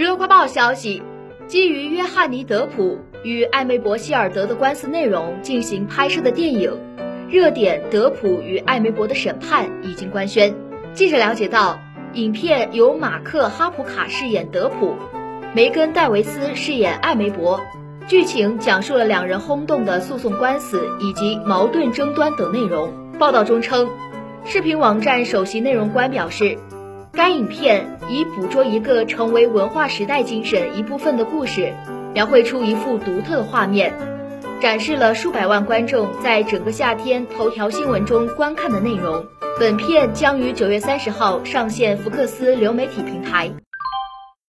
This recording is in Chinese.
娱乐快报消息，基于约翰尼·德普与艾梅伯·希尔德的官司内容进行拍摄的电影《热点：德普与艾梅伯的审判》已经官宣。记者了解到，影片由马克·哈普卡饰演德普，梅根·戴维斯饰演艾梅伯，剧情讲述了两人轰动的诉讼官司以及矛盾争端等内容。报道中称，视频网站首席内容官表示。该影片以捕捉一个成为文化时代精神一部分的故事，描绘出一幅独特的画面，展示了数百万观众在整个夏天头条新闻中观看的内容。本片将于九月三十号上线福克斯流媒体平台。